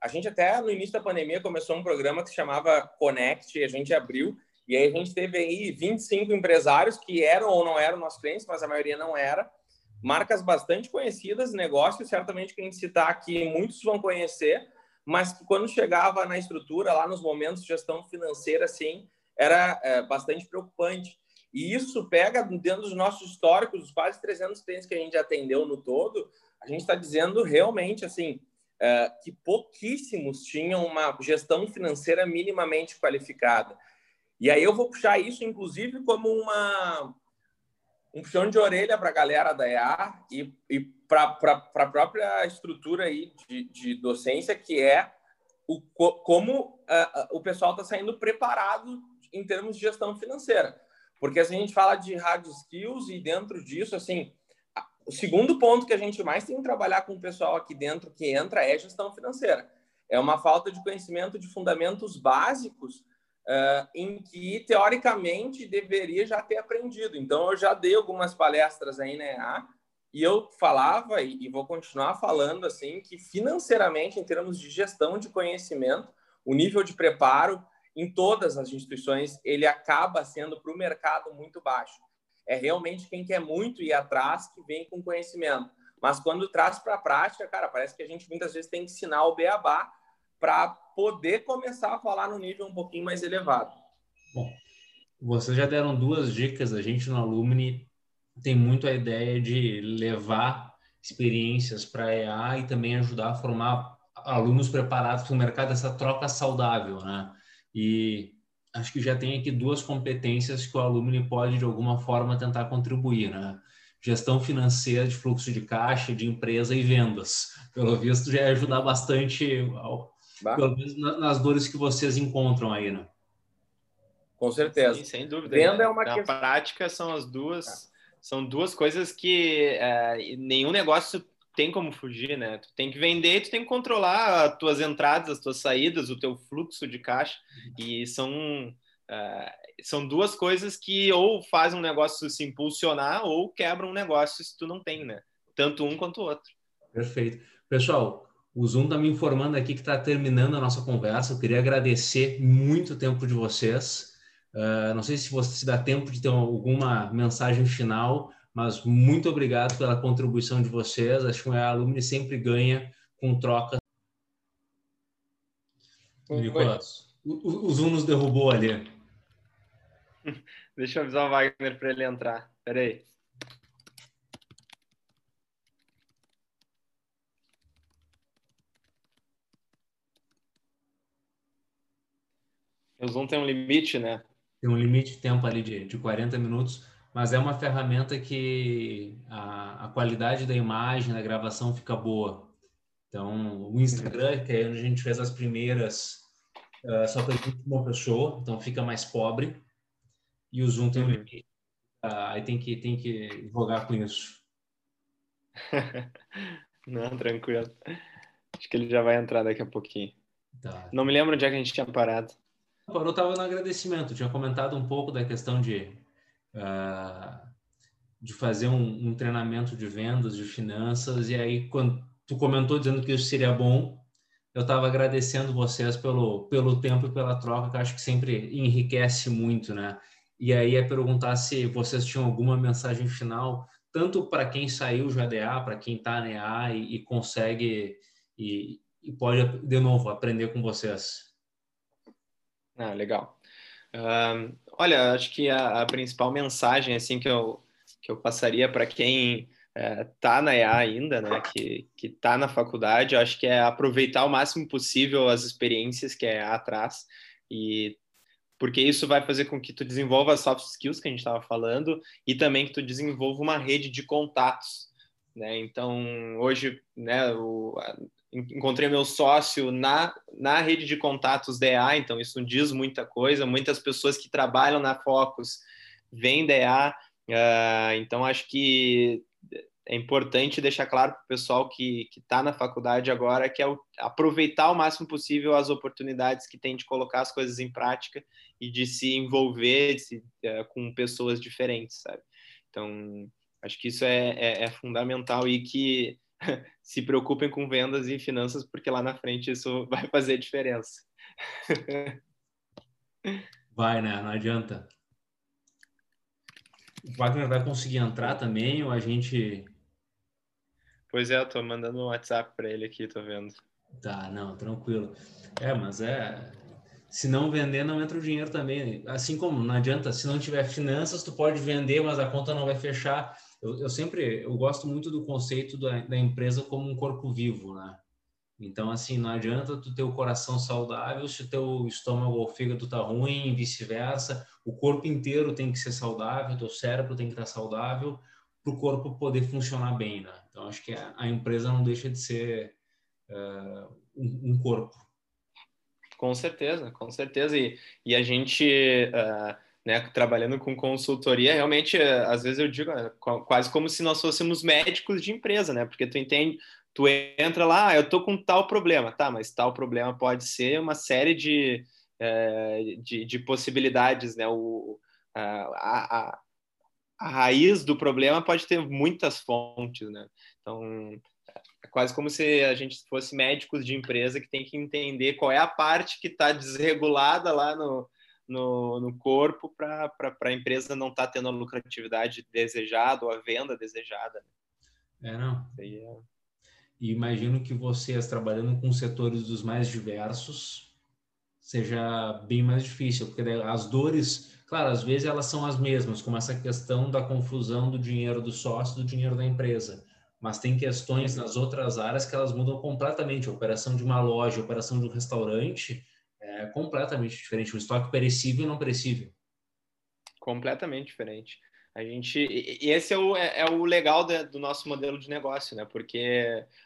a gente até no início da pandemia começou um programa que se chamava Connect, a gente abriu, e aí a gente teve aí 25 empresários que eram ou não eram nossos clientes, mas a maioria não era. Marcas bastante conhecidas, negócios certamente que a gente citar aqui, muitos vão conhecer, mas que quando chegava na estrutura, lá nos momentos de gestão financeira, assim, era é, bastante preocupante. E isso pega dentro dos nossos históricos, os quase 300 clientes que a gente atendeu no todo, a gente está dizendo realmente assim, uh, que pouquíssimos tinham uma gestão financeira minimamente qualificada. E aí eu vou puxar isso, inclusive, como uma, um puxão de orelha para a galera da EA e, e para a própria estrutura aí de, de, docência, que é o, como uh, o pessoal está saindo preparado em termos de gestão financeira. Porque assim, a gente fala de hard skills e dentro disso, assim, o segundo ponto que a gente mais tem que trabalhar com o pessoal aqui dentro que entra é gestão financeira. É uma falta de conhecimento de fundamentos básicos uh, em que, teoricamente, deveria já ter aprendido. Então, eu já dei algumas palestras aí na EA e eu falava, e, e vou continuar falando, assim, que financeiramente, em termos de gestão de conhecimento, o nível de preparo em todas as instituições, ele acaba sendo para o mercado muito baixo é realmente quem quer muito ir atrás que vem com conhecimento. Mas quando traz para a prática, cara, parece que a gente muitas vezes tem que ensinar o beabá para poder começar a falar no nível um pouquinho mais elevado. Bom, vocês já deram duas dicas. A gente no Alumni tem muito a ideia de levar experiências para a EA e também ajudar a formar alunos preparados para o mercado, essa troca saudável, né? E acho que já tem aqui duas competências que o alumni pode, de alguma forma, tentar contribuir, né? Gestão financeira de fluxo de caixa, de empresa e vendas. Pelo visto, já ia ajudar bastante, ao, pelo menos nas dores que vocês encontram aí, né? Com certeza. Sim, sem dúvida. Venda é uma Na prática, são as duas, são duas coisas que é, nenhum negócio tem como fugir, né? Tu tem que vender tu tem que controlar as tuas entradas, as tuas saídas, o teu fluxo de caixa. E são, uh, são duas coisas que ou fazem um negócio se impulsionar ou quebram um negócio se tu não tem, né? Tanto um quanto o outro. Perfeito. Pessoal, o Zoom está me informando aqui que está terminando a nossa conversa. Eu queria agradecer muito o tempo de vocês. Uh, não sei se você se dá tempo de ter alguma mensagem final, mas muito obrigado pela contribuição de vocês. Acho que a Alumni sempre ganha com troca. Nicolas, o, o Zoom nos derrubou ali. Deixa eu avisar o Wagner para ele entrar. Peraí. O Zoom tem um limite, né? Tem um limite de tempo ali de, de 40 minutos, mas é uma ferramenta que a, a qualidade da imagem, da gravação fica boa. Então, o Instagram, que é onde a gente fez as primeiras, uh, só permite uma pessoa, então fica mais pobre. E o Zoom tem um uhum. limite. Uh, aí tem que, tem que jogar com isso. Não, tranquilo. Acho que ele já vai entrar daqui a pouquinho. Tá. Não me lembro onde é que a gente tinha parado. Eu estava no agradecimento, tinha comentado um pouco da questão de, uh, de fazer um, um, treinamento de vendas, de finanças, e aí quando tu comentou dizendo que isso seria bom, eu estava agradecendo vocês pelo, pelo tempo e pela troca, que acho que sempre enriquece muito, né? E aí é perguntar se vocês tinham alguma mensagem final, tanto para quem saiu já da para quem está na EA e, e consegue e, e pode, de novo, aprender com vocês. Ah, legal. Uh, olha, acho que a, a, principal mensagem assim que eu, que eu passaria para quem está é, na EA ainda, né, que está na faculdade, acho que é aproveitar o máximo possível as experiências que a EA traz e porque isso vai fazer com que tu desenvolva as soft skills que a gente estava falando e também que tu desenvolva uma rede de contatos, né? Então hoje, né, o, encontrei meu sócio na, na rede de contatos da então isso diz muita coisa. Muitas pessoas que trabalham na Focus vêm da uh, então acho que é importante deixar claro para o pessoal que está na faculdade agora que é o, aproveitar o máximo possível as oportunidades que tem de colocar as coisas em prática e de se envolver de se, uh, com pessoas diferentes, sabe? Então, acho que isso é, é, é fundamental e que se preocupem com vendas e finanças, porque lá na frente isso vai fazer diferença. vai, né? Não adianta. O Wagner vai conseguir entrar também ou a gente. Pois é, eu tô mandando um WhatsApp para ele aqui, tô vendo. Tá, não, tranquilo. É, mas é. Se não vender, não entra o dinheiro também. Assim como não adianta, se não tiver finanças, tu pode vender, mas a conta não vai fechar eu, eu sempre eu gosto muito do conceito da, da, empresa como um corpo vivo, né? Então, assim, não adianta tu ter o coração saudável se o teu estômago ou fígado tá ruim, vice-versa. O corpo inteiro tem que ser saudável, teu cérebro tem que estar saudável para o corpo poder funcionar bem, né? Então, acho que a, a empresa não deixa de ser uh, um, um, corpo. Com certeza, com certeza. E, e a gente... Uh né, trabalhando com consultoria, realmente, é, às vezes eu digo, é, quase como se nós fôssemos médicos de empresa, né? Porque tu entende, tu entra lá, ah, eu tô com tal problema, tá? Mas tal problema pode ser uma série de, é, de, de, possibilidades, né? O, a, a, a raiz do problema pode ter muitas fontes, né? Então, é quase como se a gente fosse médicos de empresa que tem que entender qual é a parte que está desregulada lá no, no, no corpo para a empresa não estar tá tendo a lucratividade desejada ou a venda desejada. É, não. É... E imagino que vocês, trabalhando com setores dos mais diversos, seja bem mais difícil, porque as dores, claro, às vezes elas são as mesmas, como essa questão da confusão do dinheiro do sócio do dinheiro da empresa. Mas tem questões nas outras áreas que elas mudam completamente. A operação de uma loja, a operação de um restaurante, é completamente diferente. Um estoque perecível e não perecível. Completamente diferente. A gente, esse é o, é, é o legal de, do nosso modelo de negócio, né? Porque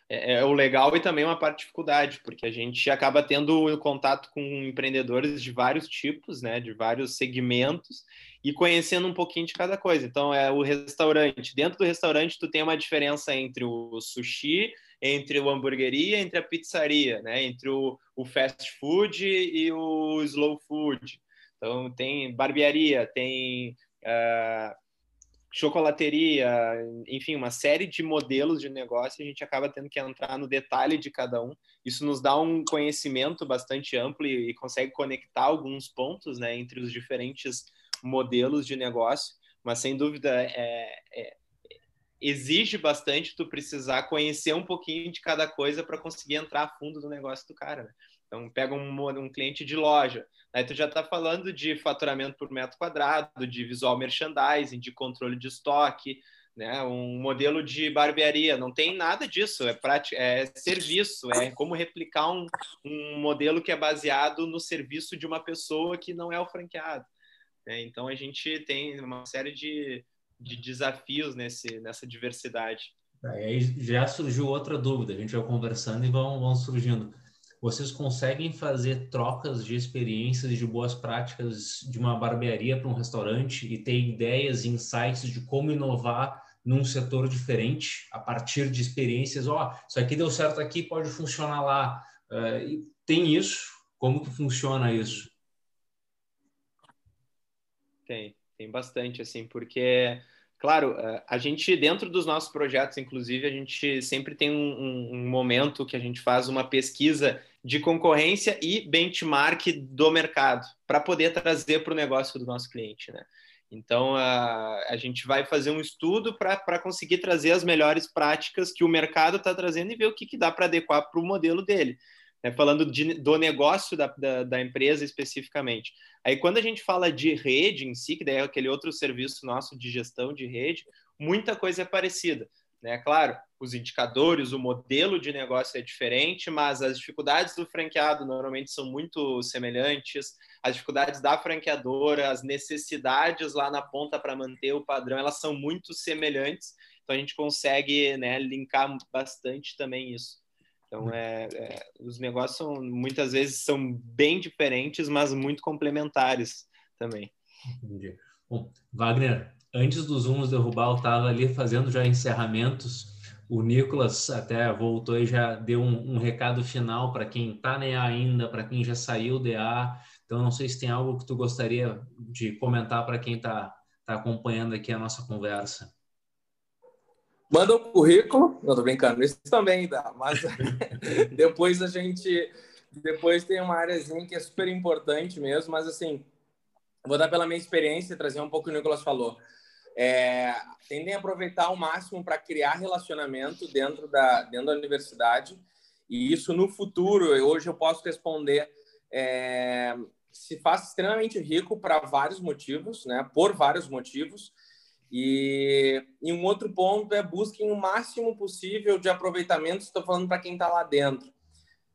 é, é, o legal e também uma parte de dificuldade, porque a gente acaba tendo contato com empreendedores de vários tipos, né? De vários segmentos e conhecendo um pouquinho de cada coisa. Então, é o restaurante. Dentro do restaurante, tu tem uma diferença entre o sushi, entre o hamburgueria, entre a pizzaria, né? Entre o, o fast food e o slow food. Então, tem barbearia, tem... Uh, chocolateria, enfim, uma série de modelos de negócio, a gente acaba tendo que entrar no detalhe de cada um. Isso nos dá um conhecimento bastante amplo e, e consegue conectar alguns pontos né, entre os diferentes modelos de negócio, mas sem dúvida é, é, exige bastante tu precisar conhecer um pouquinho de cada coisa para conseguir entrar a fundo do negócio do cara. Né? Então, pega um, um cliente de loja, aí tu já está falando de faturamento por metro quadrado, de visual merchandising, de controle de estoque, né? um modelo de barbearia. Não tem nada disso, é, prática, é serviço, é como replicar um, um modelo que é baseado no serviço de uma pessoa que não é o franqueado. Né? Então, a gente tem uma série de, de desafios nesse, nessa diversidade. Aí já surgiu outra dúvida, a gente vai conversando e vão, vão surgindo vocês conseguem fazer trocas de experiências e de boas práticas de uma barbearia para um restaurante e ter ideias e insights de como inovar num setor diferente a partir de experiências. Ó, oh, isso aqui deu certo aqui, pode funcionar lá. Uh, tem isso? Como que funciona isso? Tem, tem bastante, assim, porque Claro, eh, a gente, dentro dos nossos projetos, inclusive, a gente sempre tem um, um, momento que a gente faz uma pesquisa de concorrência e benchmark do mercado para poder trazer para o negócio do nosso cliente, né? Então, a, a gente vai fazer um estudo para conseguir trazer as melhores práticas que o mercado está trazendo e ver o que, que dá para adequar para o modelo dele né, falando de, do negócio da, da, da, empresa especificamente. Aí, quando a gente fala de rede em si, que daí é aquele outro serviço nosso de gestão de rede, muita coisa é parecida. Né? Claro, os indicadores, o modelo de negócio é diferente, mas as dificuldades do franqueado normalmente são muito semelhantes, as dificuldades da franqueadora, as necessidades lá na ponta para manter o padrão, elas são muito semelhantes, então a gente consegue né, linkar bastante também isso. Então, é, é, os negócios são, muitas vezes são bem diferentes, mas muito complementares também. Entendi. Bom, Wagner, antes dos Zooms derrubar, eu estava ali fazendo já encerramentos. O Nicolas até voltou e já deu um, um recado final para quem está na EA ainda, para quem já saiu da EA. Então, não sei se tem algo que tu gostaria de comentar para quem está tá acompanhando aqui a nossa conversa. Manda o currículo. Não, tô brincando, isso também dá, mas depois a gente. Depois tem uma áreazinha que é super importante mesmo, mas assim, vou dar pela minha experiência e trazer um pouco o que o Nicolas falou. É, tendem a aproveitar ao máximo para criar relacionamento dentro da, dentro da universidade, e isso no futuro, hoje eu posso responder, é, se faz extremamente rico para vários motivos, né? por vários motivos. E, e um outro ponto é busquem o máximo possível de aproveitamento, estou falando para quem está lá dentro,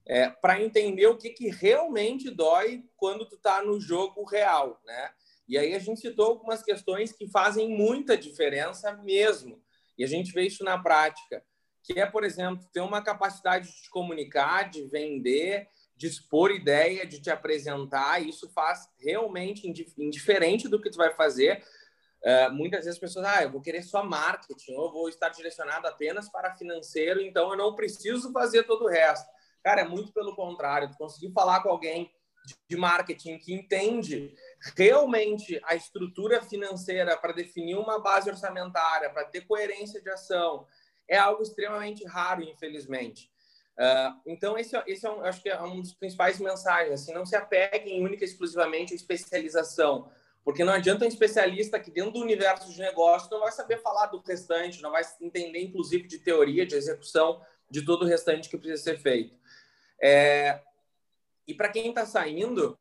é, para entender o que, que realmente dói quando tu está no jogo real, né? E aí a gente citou algumas questões que fazem muita diferença mesmo. E a gente vê isso na prática, que é, por exemplo, ter uma capacidade de te comunicar, de vender, de expor ideia, de te apresentar. Isso faz realmente indiferente do que tu vai fazer, Uh, muitas vezes as pessoas, ah, eu vou querer só marketing, ou vou estar direcionado apenas para financeiro, então eu não preciso fazer todo o resto. Cara, é muito pelo contrário. Conseguir falar com alguém de marketing que entende realmente a estrutura financeira para definir uma base orçamentária, para ter coerência de ação, é algo extremamente raro, infelizmente. Uh, então, esse, é, esse é um, acho que é um dos principais mensagens. Assim, não se apeguem única e exclusivamente à especialização porque não adianta um especialista que dentro do universo de negócio não vai saber falar do restante, não vai entender, inclusive, de teoria, de execução, de todo o restante que precisa ser feito. É... E para quem está saindo,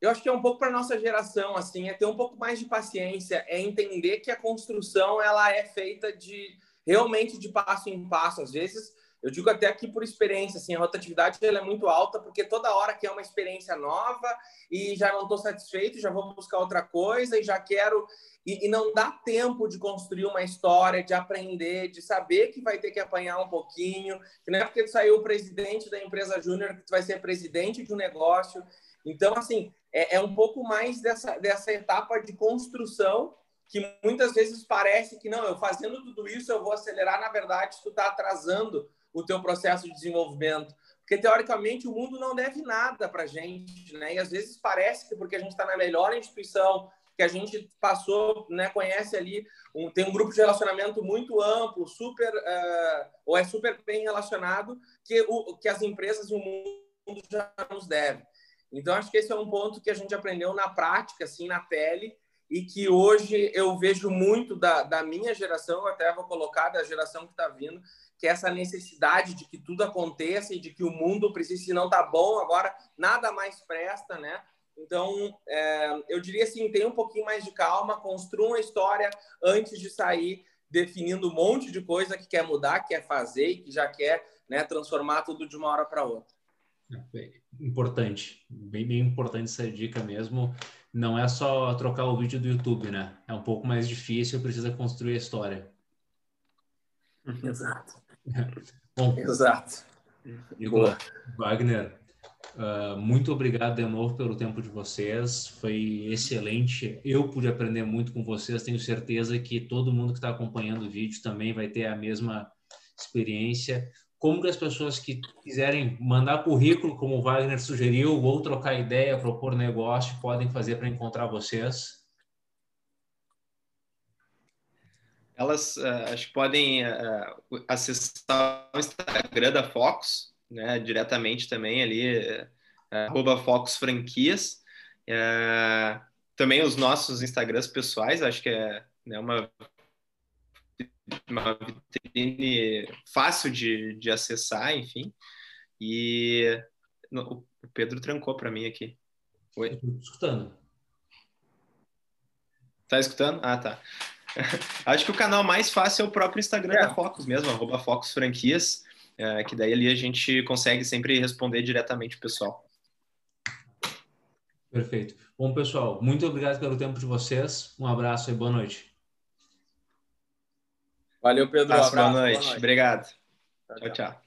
eu acho que é um pouco para nossa geração, assim, é ter um pouco mais de paciência, é entender que a construção ela é feita de realmente de passo em passo. Às vezes Eu digo até aqui por experiência, assim, a rotatividade ela é muito alta porque toda hora que é uma experiência nova e já não estou satisfeito, já vou buscar outra coisa e já quero e, e, não dá tempo de construir uma história, de aprender, de saber que vai ter que apanhar um pouquinho, que não é porque tu saiu o presidente da empresa júnior que tu vai ser presidente de um negócio. Então, assim, é, é um pouco mais dessa, dessa etapa de construção que muitas vezes parece que não, eu fazendo tudo isso eu vou acelerar, na verdade, tu está atrasando o teu processo de desenvolvimento. Porque, teoricamente, o mundo não deve nada para a gente, né? E às vezes parece que porque a gente está na melhor instituição, que a gente passou, né, conhece ali, um, tem um grupo de relacionamento muito amplo, super, uh, ou é super bem relacionado, que, o, que as empresas e o mundo já nos devem. Então, acho que esse é um ponto que a gente aprendeu na prática, assim, na pele, e que hoje eu vejo muito da, da minha geração, até vou colocar da geração que está vindo, que essa necessidade de que tudo aconteça e de que o mundo precisa, se não está bom, agora nada mais presta, né? Então, é, eu diria assim, tenha um pouquinho mais de calma, construa uma história antes de sair definindo um monte de coisa que quer mudar, que quer fazer e que já quer né, transformar tudo de uma hora para outra. É, importante, bem, bem importante essa dica mesmo. Não é só trocar o vídeo do YouTube, né? É um pouco mais difícil, precisa construir a história. Exato. Bom, Exato. Igor, Wagner, Uh, muito obrigado de novo pelo tempo de vocês, foi excelente. Eu pude aprender muito com vocês, tenho certeza que todo mundo que está acompanhando o vídeo também vai ter a mesma experiência. Como que as pessoas que quiserem mandar currículo, como o Wagner sugeriu, ou trocar ideia, propor negócio, podem fazer para encontrar vocês? Elas uh, acho que podem uh, acessar o Instagram da Focus, né, diretamente também ali, arroba Focus Franquias. Também os nossos Instagrams pessoais, acho que é né, uma, uma vitrine fácil de, de acessar, enfim. E o Pedro trancou para mim aqui. Oi? Estou escutando. Tá escutando? Ah, tá. Acho que o canal mais fácil é o próprio Instagram é. da Focus mesmo, arroba Focus Franquias é, que daí ali a gente consegue sempre responder diretamente o pessoal. Perfeito. Bom, pessoal, muito obrigado pelo tempo de vocês. Um abraço e boa noite. Valeu, Pedro. Um abraço, boa, noite. boa noite. Obrigado. tchau. tchau. tchau.